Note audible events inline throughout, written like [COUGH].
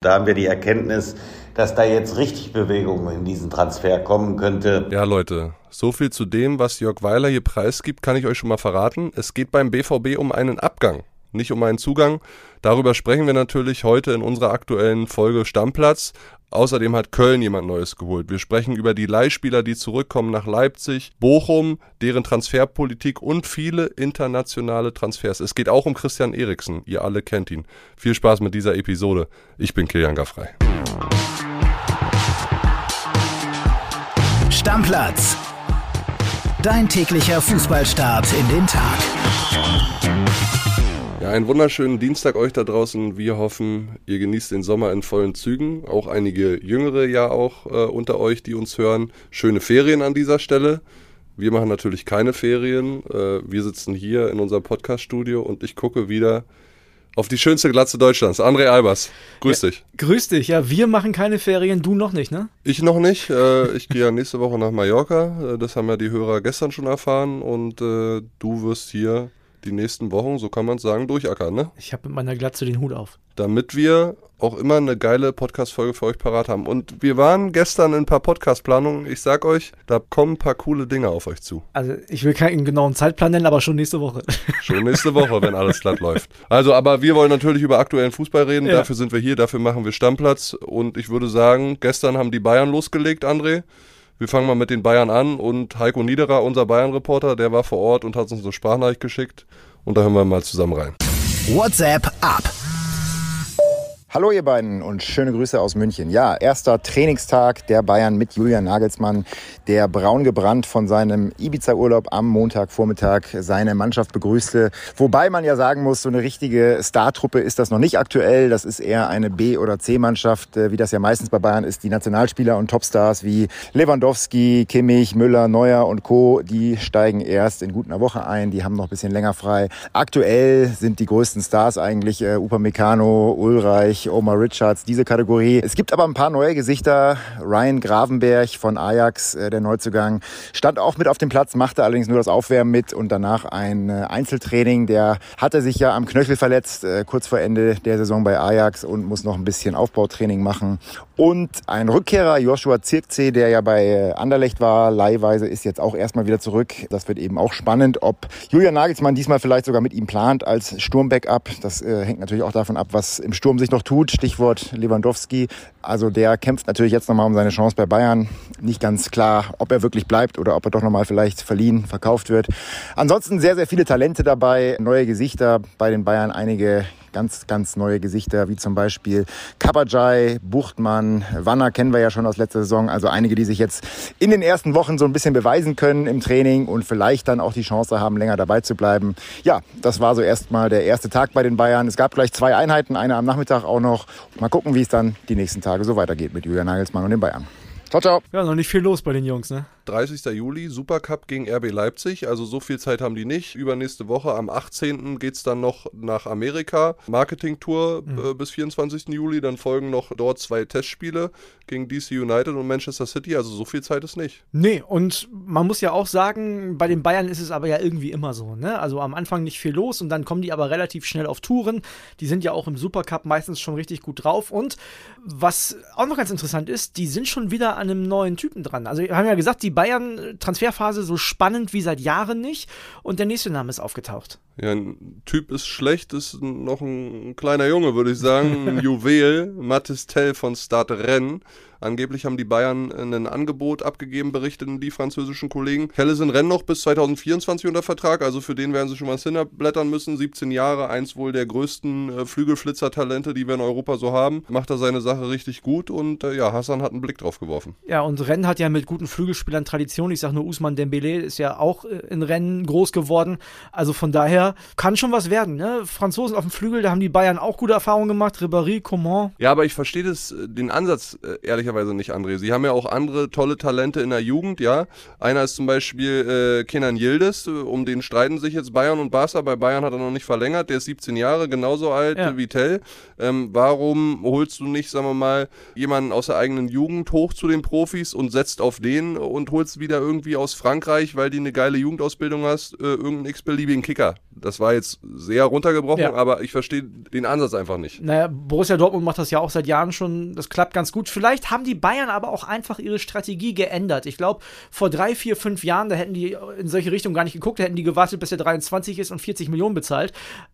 Da haben wir die Erkenntnis, dass da jetzt richtig Bewegung in diesen Transfer kommen könnte. Ja, Leute, so viel zu dem, was Jörg Weiler hier preisgibt, kann ich euch schon mal verraten. Es geht beim BVB um einen Abgang, nicht um einen Zugang. Darüber sprechen wir natürlich heute in unserer aktuellen Folge Stammplatz. Außerdem hat Köln jemand Neues geholt. Wir sprechen über die Leihspieler, die zurückkommen nach Leipzig, Bochum, deren Transferpolitik und viele internationale Transfers. Es geht auch um Christian Eriksen. Ihr alle kennt ihn. Viel Spaß mit dieser Episode. Ich bin Kilian Gaffrey. Stammplatz. Dein täglicher Fußballstart in den Tag. Ja, einen wunderschönen Dienstag euch da draußen. Wir hoffen, ihr genießt den Sommer in vollen Zügen. Auch einige Jüngere ja auch äh, unter euch, die uns hören. Schöne Ferien an dieser Stelle. Wir machen natürlich keine Ferien. Äh, wir sitzen hier in unserem Podcast-Studio und ich gucke wieder auf die schönste Glatze Deutschlands. André Albers, grüß ja, dich. Grüß dich, ja, wir machen keine Ferien, du noch nicht, ne? Ich noch nicht. Äh, ich gehe ja nächste Woche nach Mallorca. Äh, das haben ja die Hörer gestern schon erfahren und äh, du wirst hier die nächsten Wochen, so kann man es sagen, durchackern, ne? Ich habe mit meiner Glatze den Hut auf. Damit wir auch immer eine geile Podcast-Folge für euch parat haben. Und wir waren gestern in ein paar Podcast-Planungen. Ich sag euch, da kommen ein paar coole Dinge auf euch zu. Also ich will keinen genauen Zeitplan nennen, aber schon nächste Woche. [LAUGHS] Schon nächste Woche, wenn alles glatt läuft. Also, aber wir wollen natürlich über aktuellen Fußball reden. Ja. Dafür sind wir hier, dafür machen wir Stammplatz. Und ich würde sagen, gestern haben die Bayern losgelegt, André. Wir fangen mal mit den Bayern an und Heiko Niederer, unser Bayern-Reporter, der war vor Ort und hat uns eine Sprachnachricht geschickt und da hören wir mal zusammen rein. WhatsApp ab. Hallo ihr beiden und schöne Grüße aus München. Ja, erster Trainingstag der Bayern mit Julian Nagelsmann, der braun gebrannt von seinem Ibiza-Urlaub am Montagvormittag seine Mannschaft begrüßte. Wobei man ja sagen muss, so eine richtige Startruppe ist das noch nicht aktuell. Das ist eher eine B- oder C-Mannschaft, äh, wie das ja meistens bei Bayern ist. Die Nationalspieler und Topstars wie Lewandowski, Kimmich, Müller, Neuer und Co., die steigen erst in guter Woche ein. Die haben noch ein bisschen länger frei. Aktuell sind die größten Stars eigentlich äh, Upamecano, Ulreich, Kimmich, Omar Richards, diese Kategorie. Es gibt aber ein paar neue Gesichter. Ryan Gravenberg von Ajax, äh, der Neuzugang, stand auch mit auf dem Platz, machte allerdings nur das Aufwärmen mit und danach ein äh, Einzeltraining. Der hatte sich ja am Knöchel verletzt, äh, kurz vor Ende der Saison bei Ajax und muss noch ein bisschen Aufbautraining machen. Und ein Rückkehrer, Joshua Zirkzee, der ja bei Anderlecht war, leihweise, ist jetzt auch erstmal wieder zurück. Das wird eben auch spannend, ob Julian Nagelsmann diesmal vielleicht sogar mit ihm plant als Sturmbackup. Das äh, hängt natürlich auch davon ab, was im Sturm sich noch tut. Stichwort Lewandowski. Also der kämpft natürlich jetzt nochmal um seine Chance bei Bayern. Nicht ganz klar, ob er wirklich bleibt oder ob er doch nochmal vielleicht verliehen, verkauft wird. Ansonsten sehr, sehr viele Talente dabei, neue Gesichter bei den Bayern, einige ganz, ganz neue Gesichter, wie zum Beispiel Kabajai, Buchtmann, Wanner kennen wir ja schon aus letzter Saison. Also einige, die sich jetzt in den ersten Wochen so ein bisschen beweisen können im Training und vielleicht dann auch die Chance haben, länger dabei zu bleiben. Ja, das war so erstmal der erste Tag bei den Bayern. Es gab gleich zwei Einheiten, eine am Nachmittag auch noch. Mal gucken, wie es dann die nächsten Tage so weitergeht mit Julian Nagelsmann und den Bayern. Ciao, ciao. Ja, noch nicht viel los bei den Jungs, ne? 30. Juli, Supercup gegen RB Leipzig. Also so viel Zeit haben die nicht. Übernächste Woche am 18. geht es dann noch nach Amerika. Marketing-Tour mhm. äh, bis 24. Juli. Dann folgen noch dort zwei Testspiele gegen DC United und Manchester City. Also so viel Zeit ist nicht. Nee, und man muss ja auch sagen, bei den Bayern ist es aber ja irgendwie immer so. Ne? Also am Anfang nicht viel los und dann kommen die aber relativ schnell auf Touren. Die sind ja auch im Supercup meistens schon richtig gut drauf. Und was auch noch ganz interessant ist, die sind schon wieder an einem neuen Typen dran. Also wir haben ja gesagt, die Bayern-Transferphase so spannend wie seit Jahren nicht. Und der nächste Name ist aufgetaucht. Ja, ein Typ ist schlecht, ist noch ein kleiner Junge, würde ich sagen. Ein [LAUGHS] Juwel, Mathis Tell von Stade Rennes. Angeblich haben die Bayern ein Angebot abgegeben, berichteten die französischen Kollegen. Hellesen Renn noch bis 2024 unter Vertrag, also für den werden sie schon mal hinterblättern müssen. 17 Jahre, eins wohl der größten äh, Flügelflitzer-Talente, die wir in Europa so haben. Macht er seine Sache richtig gut und äh, ja, Hassan hat einen Blick drauf geworfen. Ja, und Renn hat ja mit guten Flügelspielern Tradition. Ich sage nur, Usman Dembele ist ja auch äh, in Rennen groß geworden. Also von daher kann schon was werden. Ne? Franzosen auf dem Flügel, da haben die Bayern auch gute Erfahrungen gemacht. Ribéry, Coman. Ja, aber ich verstehe das, äh, den Ansatz äh, ehrlich ehrlicherweise nicht, André. Sie haben ja auch andere tolle Talente in der Jugend, ja. Einer ist zum Beispiel äh, Kenan Yildiz, um den streiten sich jetzt Bayern und Barca. Bei Bayern hat er noch nicht verlängert, der ist 17 Jahre, genauso alt ja. wie Tell. Ähm, warum holst du nicht, sagen wir mal, jemanden aus der eigenen Jugend hoch zu den Profis und setzt auf den und holst wieder irgendwie aus Frankreich, weil die eine geile Jugendausbildung hast, äh, irgendeinen x-beliebigen Kicker Das war jetzt sehr runtergebrochen, ja. aber ich verstehe den Ansatz einfach nicht. Naja, Borussia Dortmund macht das ja auch seit Jahren schon. Das klappt ganz gut. Vielleicht haben die Bayern aber auch einfach ihre Strategie geändert. Ich glaube, vor drei, vier, fünf Jahren, da hätten die in solche Richtungen gar nicht geguckt, da hätten die gewartet, bis er 23 ist und 40 Millionen bezahlt.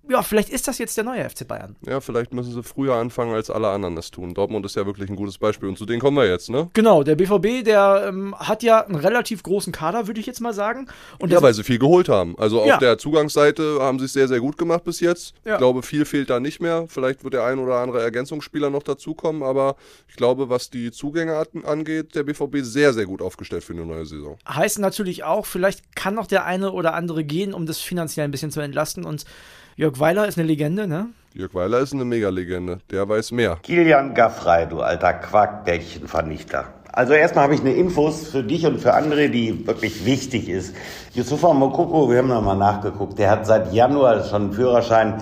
Ja, vielleicht ist das jetzt der neue FC Bayern. Ja, vielleicht müssen sie früher anfangen, als alle anderen das tun. Dortmund ist ja wirklich ein gutes Beispiel und zu denen kommen wir jetzt, ne? Genau, der BVB, der ähm, hat ja einen relativ großen Kader, würde ich jetzt mal sagen. Und ja, weil sie viel geholt haben. Also auf ja. der Zugangsseite haben es sehr, sehr gut gemacht bis jetzt. Ja. Ich glaube, viel fehlt da nicht mehr. Vielleicht wird der ein oder andere Ergänzungsspieler noch dazukommen, aber ich glaube, was die Zugänge angeht, der BVB sehr, sehr gut aufgestellt für eine neue Saison. Heißt natürlich auch, vielleicht kann noch der eine oder andere gehen, um das finanziell ein bisschen zu entlasten und Jörg Weiler ist eine Legende, ne? Jörg Weiler ist eine Mega-Legende. Der weiß mehr. Kilian Gaffrey, du alter Quarkbällchenvernichter. Also erstmal habe ich eine Infos für dich und für andere, die wirklich wichtig ist. Yusufa Mokoko, wir haben nochmal nachgeguckt, der hat seit Januar schon einen Führerschein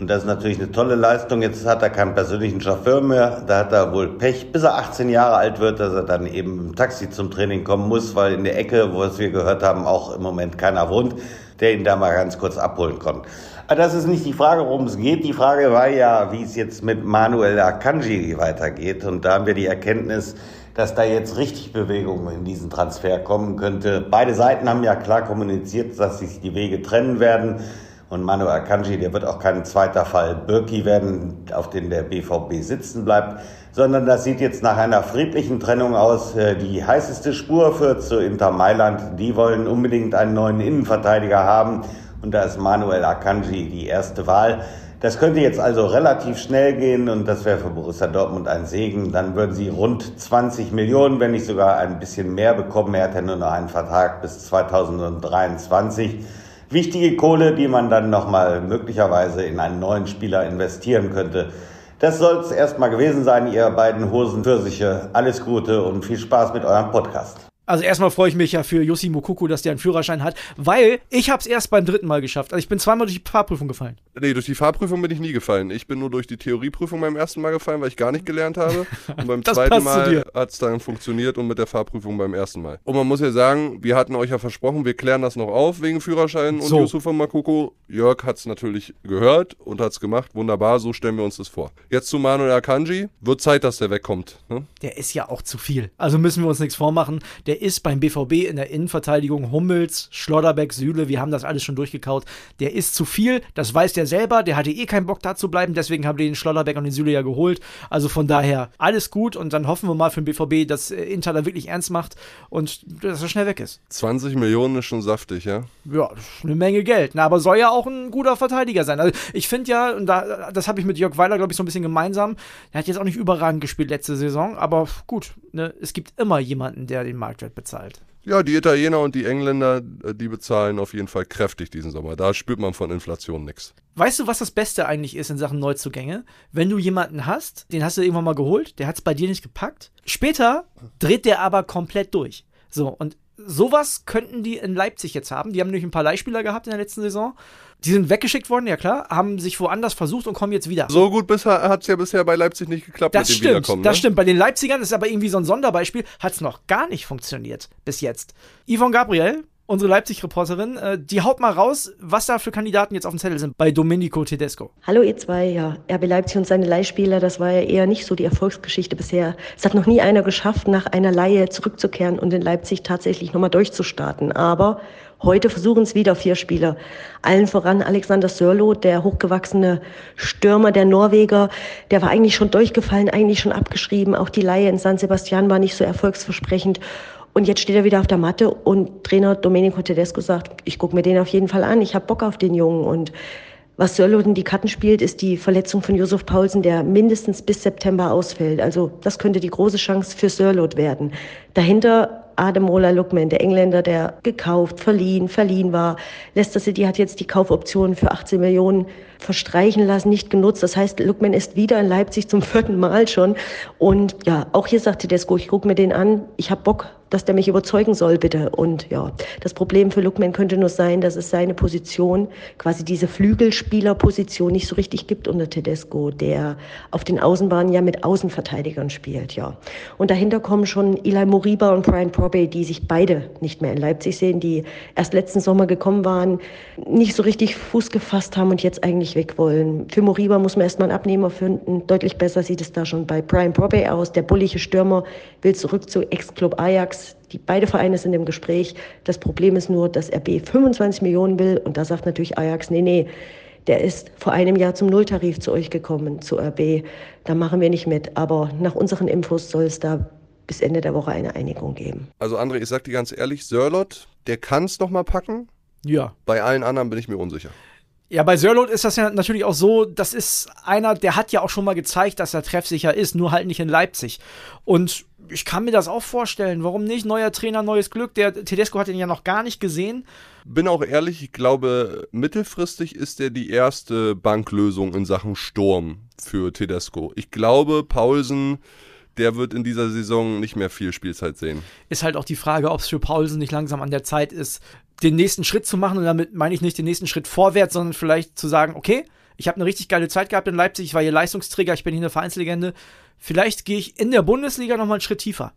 und das ist natürlich eine tolle Leistung. Jetzt hat er keinen persönlichen Chauffeur mehr. Da hat er wohl Pech, bis er 18 Jahre alt wird, dass er dann eben im Taxi zum Training kommen muss, weil in der Ecke, wo es wir gehört haben, auch im Moment keiner wohnt, der ihn da mal ganz kurz abholen konnte. Aber das ist nicht die Frage, worum es geht. Die Frage war ja, wie es jetzt mit Manuel Akanji weitergeht. Und da haben wir die Erkenntnis, dass da jetzt richtig Bewegung in diesen Transfer kommen könnte. Beide Seiten haben ja klar kommuniziert, dass sich die Wege trennen werden. Und Manu Akanji, der wird auch kein zweiter Fall Birki werden, auf den der BVB sitzen bleibt, sondern das sieht jetzt nach einer friedlichen Trennung aus. Äh, die heißeste Spur führt zu Inter Mailand. Die wollen unbedingt einen neuen Innenverteidiger haben. Und da ist Manuel Akanji die erste Wahl. Das könnte jetzt also relativ schnell gehen und das wäre für Borussia Dortmund ein Segen. Dann würden sie rund 20 Millionen, wenn nicht sogar ein bisschen mehr bekommen. Er hat ja nur noch einen Vertrag bis 2023. Wichtige Kohle, die man dann nochmal möglicherweise in einen neuen Spieler investieren könnte. Das soll es erstmal gewesen sein, ihr beiden Hosenpfirsiche. Alles Gute und viel Spaß mit eurem Podcast. Also erstmal freue ich mich ja für Yosi Mokuku, dass der einen Führerschein hat, weil ich habe es erst beim dritten Mal geschafft. Also ich bin zweimal durch die Fahrprüfung gefallen. Nee, durch die Fahrprüfung bin ich nie gefallen. Ich bin nur durch die Theorieprüfung beim ersten Mal gefallen, weil ich gar nicht gelernt habe. Und beim [LAUGHS] zweiten Mal hat es dann funktioniert und mit der Fahrprüfung beim ersten Mal. Und man muss ja sagen, wir hatten euch ja versprochen, wir klären das noch auf wegen Führerschein und so. Yusufa Mokuku. Jörg hat es natürlich gehört und hat es gemacht. Wunderbar, so stellen wir uns das vor. Jetzt zu Manuel Akanji. Wird Zeit, dass der wegkommt. Ne? Der ist ja auch zu viel. Also müssen wir uns nichts vormachen. Der der ist beim BVB in der Innenverteidigung Hummels, Schlotterbeck, Süle, wir haben das alles schon durchgekaut. Der ist zu viel, das weiß der selber, der hatte eh keinen Bock da zu bleiben, deswegen haben wir den Schlotterbeck und den Süle ja geholt. Also von daher alles gut und dann hoffen wir mal für den BVB, dass äh, Inter da wirklich ernst macht und dass er schnell weg ist. 20 Millionen ist schon saftig, ja? Ja, eine Menge Geld, Na, aber soll ja auch ein guter Verteidiger sein. Also ich finde ja, und da, das habe ich mit Jörg Weiler, glaube ich, so ein bisschen gemeinsam, er hat jetzt auch nicht überragend gespielt letzte Saison, aber gut, ne, es gibt immer jemanden, der den Markt Marktwert bezahlt. Ja, die Italiener und die Engländer, äh, die bezahlen auf jeden Fall kräftig diesen Sommer. Da spürt man von Inflation nichts. Weißt du, was das Beste eigentlich ist in Sachen Neuzugänge? Wenn du jemanden hast, den hast du irgendwann mal geholt, der hat es bei dir nicht gepackt. Später dreht der aber komplett durch. So, und sowas könnten die in Leipzig jetzt haben. Die haben nämlich ein paar Leihspieler gehabt in der letzten Saison. Die sind weggeschickt worden, ja klar, haben sich woanders versucht und kommen jetzt wieder. So gut hat es ja bisher bei Leipzig nicht geklappt das mit dem stimmt, Wiederkommen. Ne? Das stimmt, bei den Leipzigern das ist aber irgendwie so ein Sonderbeispiel, hat es noch gar nicht funktioniert bis jetzt. Yvonne Gabriel, unsere Leipzig-Reporterin, äh, die haut mal raus, was da für Kandidaten jetzt auf dem Zettel sind bei Domenico Tedesco. Hallo ihr zwei, ja, RB Leipzig und seine Leihspieler, das war ja eher nicht so die Erfolgsgeschichte bisher. Es hat noch nie einer geschafft, nach einer Leihe zurückzukehren und in Leipzig tatsächlich nochmal durchzustarten. Aber Heute versuchen es wieder vier Spieler. Allen voran Alexander Sörlo, der hochgewachsene Stürmer der Norweger. Der war eigentlich schon durchgefallen, eigentlich schon abgeschrieben. Auch die Leihe in San Sebastian war nicht so erfolgsversprechend. Und jetzt steht er wieder auf der Matte und Trainer Domenico Tedesco sagt, ich gucke mir den auf jeden Fall an, ich habe Bock auf den Jungen. Und was Sörloth in die Karten spielt, ist die Verletzung von Josef Paulsen, der mindestens bis September ausfällt. Also das könnte die große Chance für Sörloth werden. Dahinter Ademola Lookman, der Engländer, der gekauft, verliehen, verliehen war. Leicester City hat jetzt die Kaufoption für 18 Millionen verstreichen lassen, nicht genutzt. Das heißt, Lookman ist wieder in Leipzig zum vierten Mal schon. Und ja, auch hier sagt Tedesco, ich gucke mir den an, ich habe Bock dass der mich überzeugen soll, bitte. Und ja, das Problem für Lookman könnte nur sein, dass es seine Position, quasi diese Flügelspielerposition nicht so richtig gibt unter Tedesco, der auf den Außenbahnen ja mit Außenverteidigern spielt, ja. Und dahinter kommen schon Eli Moriba und Brian Probey, die sich beide nicht mehr in Leipzig sehen, die erst letzten Sommer gekommen waren, nicht so richtig Fuß gefasst haben und jetzt eigentlich weg wollen. Für Moriba muss man erstmal einen Abnehmer finden. Deutlich besser sieht es da schon bei Brian Probey aus. Der bullige Stürmer will zurück zu Ex-Club Ajax. Die beide Vereine sind im Gespräch. Das Problem ist nur, dass RB 25 Millionen will und da sagt natürlich Ajax, nee, nee, der ist vor einem Jahr zum Nulltarif zu euch gekommen, zu RB. Da machen wir nicht mit. Aber nach unseren Infos soll es da bis Ende der Woche eine Einigung geben. Also André, ich sag dir ganz ehrlich, Sörlot, der kann es nochmal packen. Ja. Bei allen anderen bin ich mir unsicher. Ja, bei Sörlot ist das ja natürlich auch so, das ist einer, der hat ja auch schon mal gezeigt, dass er treffsicher ist, nur halt nicht in Leipzig. Und ich kann mir das auch vorstellen. Warum nicht? Neuer Trainer, neues Glück. Der Tedesco hat ihn ja noch gar nicht gesehen. Bin auch ehrlich, ich glaube, mittelfristig ist er die erste Banklösung in Sachen Sturm für Tedesco. Ich glaube, Paulsen der wird in dieser Saison nicht mehr viel Spielzeit sehen. Ist halt auch die Frage, ob es für Paulsen nicht langsam an der Zeit ist, den nächsten Schritt zu machen. Und damit meine ich nicht den nächsten Schritt vorwärts, sondern vielleicht zu sagen, okay, ich habe eine richtig geile Zeit gehabt in Leipzig, ich war hier Leistungsträger, ich bin hier eine Vereinslegende. Vielleicht gehe ich in der Bundesliga nochmal einen Schritt tiefer.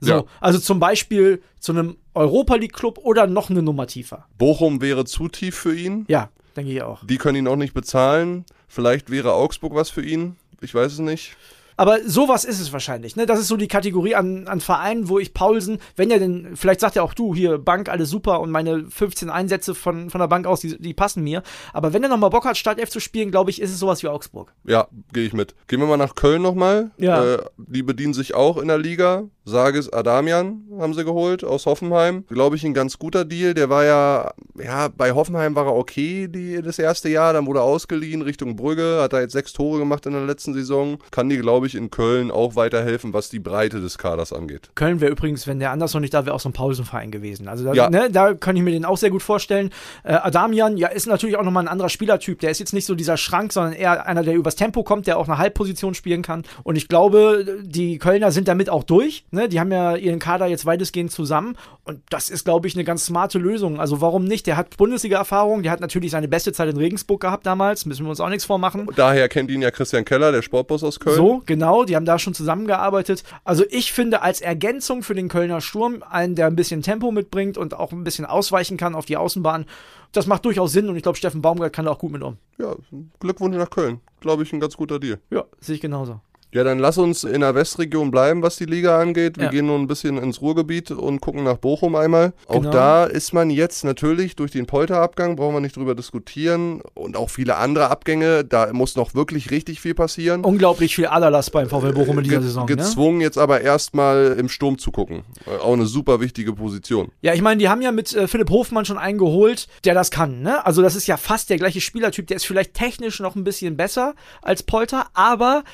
So, ja. also zum Beispiel zu einem Europa League Club oder noch eine Nummer tiefer. Bochum wäre zu tief für ihn. Ja, denke ich auch. Die können ihn auch nicht bezahlen. Vielleicht wäre Augsburg was für ihn. Ich weiß es nicht. Aber sowas ist es wahrscheinlich. Ne? Das ist so die Kategorie an, an Vereinen, wo ich Paulsen, wenn er denn, vielleicht sagt er auch du, hier, Bank, alles super und meine 15 Einsätze von, von der Bank aus, die, die passen mir. Aber wenn er nochmal Bock hat, Startelf zu spielen, glaube ich, ist es sowas wie Augsburg. Ja, gehe ich mit. Gehen wir mal nach Köln nochmal. Ja. Äh, die bedienen sich auch in der Liga. Sages Adamian haben sie geholt aus Hoffenheim. Glaube ich, ein ganz guter Deal. Der war ja, ja, bei Hoffenheim war er okay die, das erste Jahr. Dann wurde er ausgeliehen Richtung Brügge. Hat er jetzt sechs Tore gemacht in der letzten Saison. Kann die, glaube ich, in Köln auch weiterhelfen, was die Breite des Kaders angeht. Köln wäre übrigens, wenn der anders noch nicht da wäre, auch so ein Pausenverein gewesen. Also da, ja. ne, da kann ich mir den auch sehr gut vorstellen. Äh, Adamian, ja, ist natürlich auch nochmal ein anderer Spielertyp. Der ist jetzt nicht so dieser Schrank, sondern eher einer, der übers Tempo kommt, der auch eine Halbposition spielen kann. Und ich glaube, die Kölner sind damit auch durch. Ne? Die haben ja ihren Kader jetzt weitestgehend zusammen. Und das ist, glaube ich, eine ganz smarte Lösung. Also warum nicht? Der hat Bundesliga-Erfahrung, der hat natürlich seine beste Zeit in Regensburg gehabt damals, müssen wir uns auch nichts vormachen. Daher kennt ihn ja Christian Keller, der Sportboss aus Köln. So, genau, die haben da schon zusammengearbeitet. Also ich finde als Ergänzung für den Kölner Sturm einen, der ein bisschen Tempo mitbringt und auch ein bisschen ausweichen kann auf die Außenbahn. Das macht durchaus Sinn und ich glaube, Steffen Baumgart kann da auch gut mit um. Ja, Glückwunsch nach Köln. Glaube ich, ein ganz guter Deal. Ja, sehe ich genauso. Ja, dann lass uns in der Westregion bleiben, was die Liga angeht. Wir ja. gehen nun ein bisschen ins Ruhrgebiet und gucken nach Bochum einmal. Auch genau. da ist man jetzt natürlich durch den Polterabgang, brauchen wir nicht drüber diskutieren. Und auch viele andere Abgänge, da muss noch wirklich richtig viel passieren. Unglaublich viel Aderlass beim VfL Bochum in dieser Ge Saison. Ne? Gezwungen ne? jetzt aber erstmal im Sturm zu gucken. Äh, auch eine super wichtige Position. Ja, ich meine, die haben ja mit äh, Philipp Hofmann schon einen geholt, der das kann. Ne? Also das ist ja fast der gleiche Spielertyp. Der ist vielleicht technisch noch ein bisschen besser als Polter, aber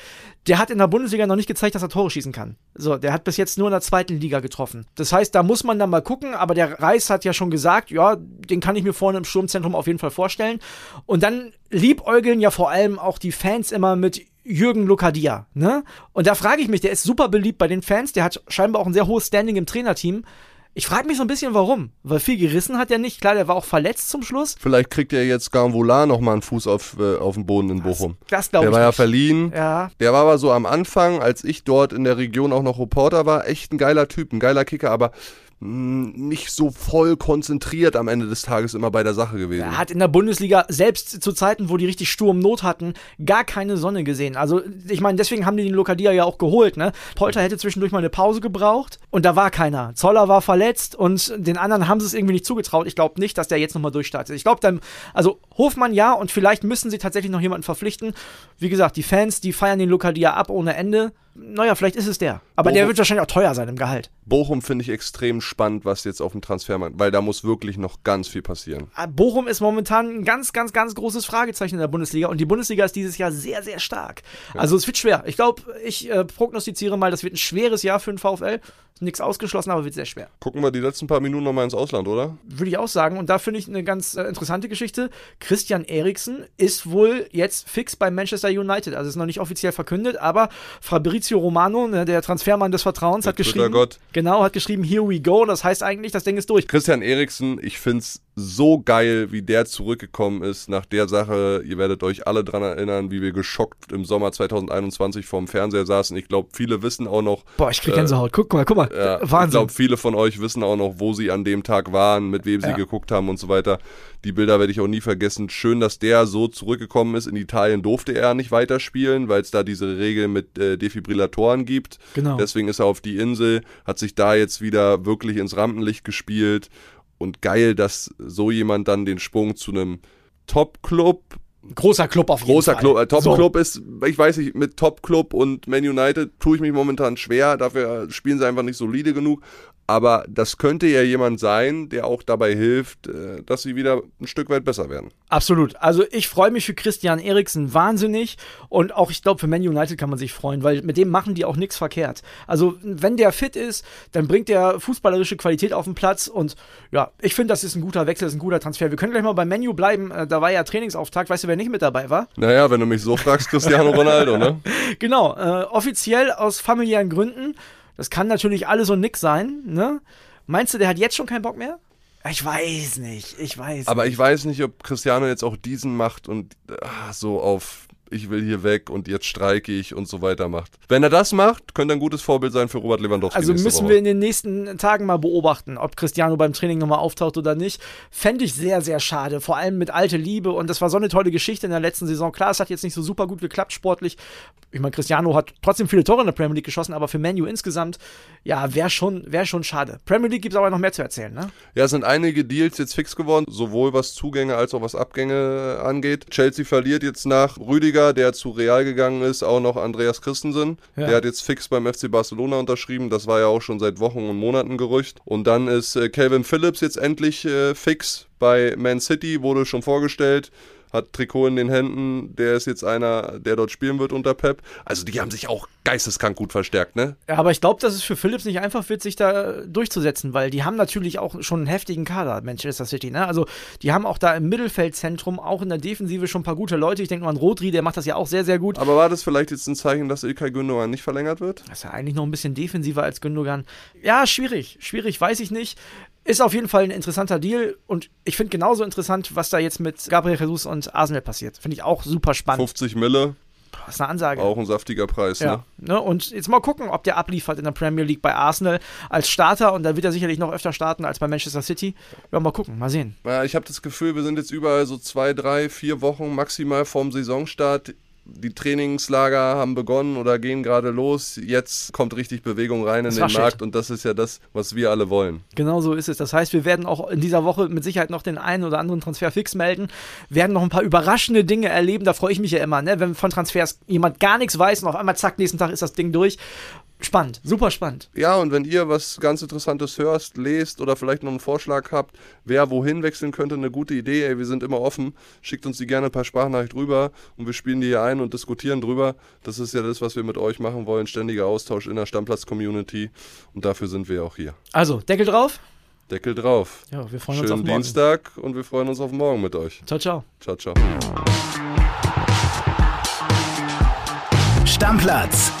der hat in der Bundesliga noch nicht gezeigt, dass er Tore schießen kann. So, der hat bis jetzt nur in der zweiten Liga getroffen. Das heißt, da muss man dann mal gucken, aber der Reis hat ja schon gesagt, ja, den kann ich mir vorne im Sturmzentrum auf jeden Fall vorstellen. Und dann liebäugeln ja vor allem auch die Fans immer mit Jürgen Lukadia, ne? Und da frage ich mich, der ist super beliebt bei den Fans, der hat scheinbar auch ein sehr hohes Standing im Trainerteam. Ich frage mich so ein bisschen, warum. Weil viel gerissen hat er nicht. Klar, der war auch verletzt zum Schluss. Vielleicht kriegt er jetzt Gamvola nochmal einen Fuß auf, äh, auf den Boden in Bochum. Das, das glaube ich. Der war ja verliehen. Ja. Der war aber so am Anfang, als ich dort in der Region auch noch Reporter war, echt ein geiler Typ, ein geiler Kicker, aber nicht so voll konzentriert am Ende des Tages immer bei der Sache gewesen. Er hat in der Bundesliga selbst zu Zeiten, wo die richtig Sturmnot hatten, gar keine Sonne gesehen. Also ich meine, deswegen haben die den Lokadia ja auch geholt. Ne? Polter hätte zwischendurch mal eine Pause gebraucht und da war keiner. Zoller war verletzt und den anderen haben sie es irgendwie nicht zugetraut. Ich glaube nicht, dass der jetzt nochmal durchstartet. Ich glaube dann, also Hofmann ja und vielleicht müssen sie tatsächlich noch jemanden verpflichten. Wie gesagt, die Fans, die feiern den Lokadia ab ohne Ende naja, vielleicht ist es der. Aber Bochum, der wird wahrscheinlich auch teuer sein im Gehalt. Bochum finde ich extrem spannend, was jetzt auf dem Transfermarkt, weil da muss wirklich noch ganz viel passieren. Ah, Bochum ist momentan ein ganz, ganz, ganz großes Fragezeichen in der Bundesliga und die Bundesliga ist dieses Jahr sehr, sehr stark. Ja. Also es wird schwer. Ich glaube, ich äh, prognostiziere mal, das wird ein schweres Jahr für den VfL. Nichts ausgeschlossen, aber wird sehr schwer. Gucken wir die letzten paar Minuten nochmal ins Ausland, oder? Würde ich auch sagen. Und da finde ich eine ganz äh, interessante Geschichte. Christian Eriksen ist wohl jetzt fix bei Manchester United. Also ist noch nicht offiziell verkündet, aber Fabrizio Fabrizio Romano, ne, der Transfermann des Vertrauens, Der hat geschrieben. Twitter-Gott. Genau, hat geschrieben, here we go. Das heißt eigentlich, das Ding ist durch. Christian Eriksen, ich find's so geil, wie der zurückgekommen ist nach der Sache. Ihr werdet euch alle dran erinnern, wie wir geschockt im Sommer 2021 vorm Fernseher saßen. Ich glaube, viele wissen auch noch, Boah, ich krieg Gänsehaut. Guck mal, guck mal. Ja, Ich Wahnsinn. glaube, viele von euch wissen auch noch, wo sie an dem Tag waren, mit wem sie Ja. geguckt haben und so weiter. Die Bilder werde ich auch nie vergessen. Schön, dass der so zurückgekommen ist. In Italien durfte er nicht weiterspielen, weil es da diese Regel mit äh, Defibrillatoren gibt. Genau. Deswegen ist er auf die Insel, hat sich da jetzt wieder wirklich ins Rampenlicht gespielt. Und geil, dass so jemand dann den Sprung zu einem Top-Club Großer Club auf jeden Großer Fall. Club, äh, Top So. Club ist, ich weiß nicht, mit Top Club und Man United tue ich mich momentan schwer, dafür spielen sie einfach nicht solide genug. Aber das könnte ja jemand sein, der auch dabei hilft, äh, dass sie wieder ein Stück weit besser werden. Absolut. Also ich freue mich für Christian Eriksen wahnsinnig und auch ich glaube für Man United kann man sich freuen, weil mit dem machen die auch nichts verkehrt. Also wenn der fit ist, dann bringt der fußballerische Qualität auf den Platz und ja, ich finde, das ist ein guter Wechsel, das ist ein guter Transfer. Wir können gleich mal beim Menu bleiben. Äh, Da war ja Trainingsauftakt. Weißt du, wer nicht mit dabei war? Naja, wenn du mich so fragst, Cristiano Ronaldo, ne? [LAUGHS] Genau, äh, offiziell aus familiären Gründen. Das kann natürlich alles und nix sein, ne? Meinst du, der hat jetzt schon keinen Bock mehr? Ich weiß nicht, ich weiß. Aber ich weiß nicht, ob Cristiano jetzt auch diesen macht und ah, so auf ich will hier weg und jetzt streike ich und so weiter macht. Wenn er das macht, könnte er ein gutes Vorbild sein für Robert Lewandowski. Also müssen Woche. wir in den nächsten Tagen mal beobachten, ob Cristiano beim Training nochmal auftaucht oder nicht. Fände ich sehr, sehr schade. Vor allem mit alte Liebe. Und das war so eine tolle Geschichte in der letzten Saison. Klar, es hat jetzt nicht so super gut geklappt sportlich. Ich meine, Cristiano hat trotzdem viele Tore in der Premier League geschossen, aber für Manu insgesamt, ja, wäre schon, wär schon schade. Premier League gibt es aber noch mehr zu erzählen, ne? Ja, es sind einige Deals jetzt fix geworden, sowohl was Zugänge als auch was Abgänge angeht. Chelsea verliert jetzt nach Rüdiger, der zu Real gegangen ist, auch noch Andreas Christensen. Ja. Der hat jetzt fix beim FC Barcelona unterschrieben. Das war ja auch schon seit Wochen und Monaten Gerücht. Und dann ist äh, Calvin Phillips jetzt endlich äh, fix bei Man City, wurde schon vorgestellt. Hat Trikot in den Händen, der ist jetzt einer, der dort spielen wird unter Pep. Also die haben sich auch geisteskrank gut verstärkt, ne? Ja, aber ich glaube, dass es für Phillips nicht einfach wird, sich da durchzusetzen, weil die haben natürlich auch schon einen heftigen Kader, Manchester City. Ne? Also die haben auch da im Mittelfeldzentrum, auch in der Defensive schon ein paar gute Leute. Ich denke mal an Rodri, der macht das ja auch sehr, sehr gut. Aber war das vielleicht jetzt ein Zeichen, dass Ilkay Gündogan nicht verlängert wird? Das ist ja eigentlich noch ein bisschen defensiver als Gündogan. Ja, schwierig. Schwierig, weiß ich nicht. Ist auf jeden Fall ein interessanter Deal und ich finde genauso interessant, was da jetzt mit Gabriel Jesus und Arsenal passiert. Finde ich auch super spannend. 50 Mille, Das ist eine Ansage. auch ein saftiger Preis, ne? Ja, ne? Und jetzt mal gucken, ob der abliefert in der Premier League bei Arsenal als Starter und da wird er sicherlich noch öfter starten als bei Manchester City. Ja, mal gucken, mal sehen. Ja, ich habe das Gefühl, wir sind jetzt überall so zwei, drei, vier Wochen maximal vorm Saisonstart. Die Trainingslager haben begonnen oder gehen gerade los. Jetzt kommt richtig Bewegung rein in Es den raschelt. Markt und das ist ja das, was wir alle wollen. Genau so ist es. Das heißt, wir werden auch in dieser Woche mit Sicherheit noch den einen oder anderen Transfer fix melden, werden noch ein paar überraschende Dinge erleben. Da freue ich mich ja immer, ne? wenn von Transfers jemand gar nichts weiß und auf einmal zack, nächsten Tag ist das Ding durch. Spannend, super spannend. Ja, und wenn ihr was ganz Interessantes hörst, lest oder vielleicht noch einen Vorschlag habt, wer wohin wechseln könnte, eine gute Idee, ey, wir sind immer offen. Schickt uns die gerne per Sprachnachricht rüber und wir spielen die hier ein und diskutieren drüber. Das ist ja das, was wir mit euch machen wollen. Ständiger Austausch in der Stammplatz-Community. Und dafür sind wir auch hier. Also, Deckel drauf. Deckel drauf. Ja, wir freuen uns auf Schönen morgen. Dienstag und wir freuen uns auf morgen mit euch. Ciao, ciao. Ciao, ciao. Stammplatz.